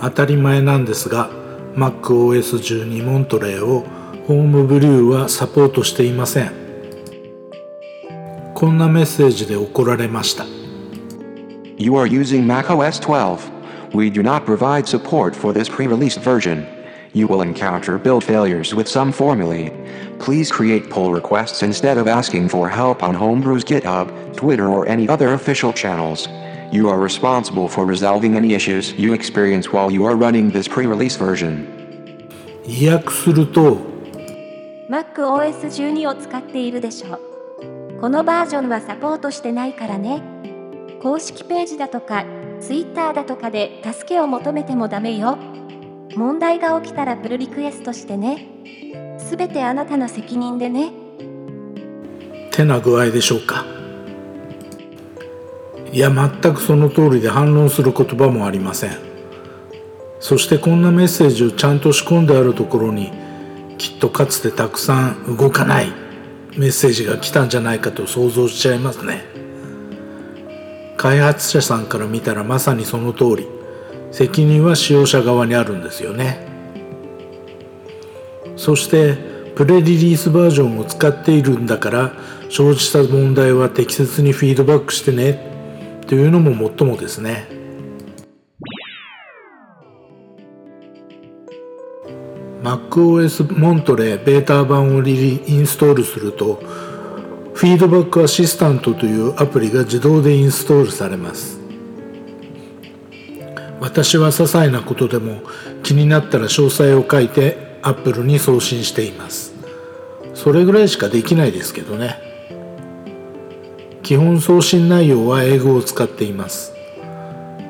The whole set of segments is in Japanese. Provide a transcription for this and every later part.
当たり前なんですが MacOS12 モントレーをホームブリューはサポートしていませんこんなメッセージで怒られました You are using macOS 12. We do not provide support for this pre-released version. You will encounter build failures with some formulae. Please create pull requests instead of asking for help on Homebrew's GitHub, Twitter or any other official channels. You are responsible for resolving any issues you experience while you are running this pre-release version. 意訳すると MacOS12 を使っているでしょこのバージョンはサポートしてないからね公式ページだとか Twitter だとかで助けを求めてもダメよ問題が起きたらプルリクエストしてねすべてあなたの責任でねてな具合でしょうかいや全くその通りで反論する言葉もありません。そしてこんなメッセージをちゃんと仕込んであるところにきっとかつてたくさん動かないメッセージが来たんじゃないかと想像しちゃいますね。開発者さんから見たらまさにその通り。責任は使用者側にあるんですよね。そしてプレリリースバージョンを使っているんだから生じた問題は適切にフィードバックしてね。というのももっともですね。MacOS モントレーベータ版をリリインストールするとフィードバックアシスタントというアプリが自動でインストールされます。私は些細なことでも気になったら詳細を書いて Apple に送信しています。それぐらいしかできないですけどね。基本送信内容は英語を使っています。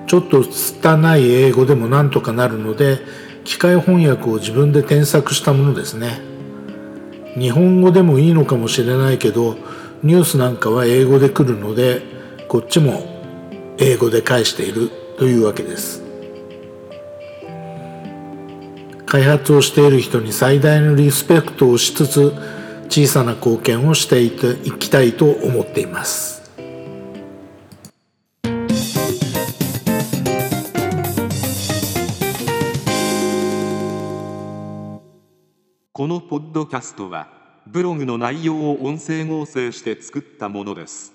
ちょっと拙い英語でもなんとかなるので機械翻訳を自分で添削したものですね。日本語でもいいのかもしれないけどニュースなんかは英語で来るのでこっちも英語で返しているというわけです。開発をしている人に最大のリスペクトをしつつ小さな貢献をしていきたいと思っています。このポッドキャストはブログの内容を音声合成して作ったものです。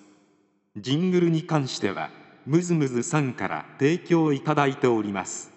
ジングルに関してはムズムズさんから提供いただいております。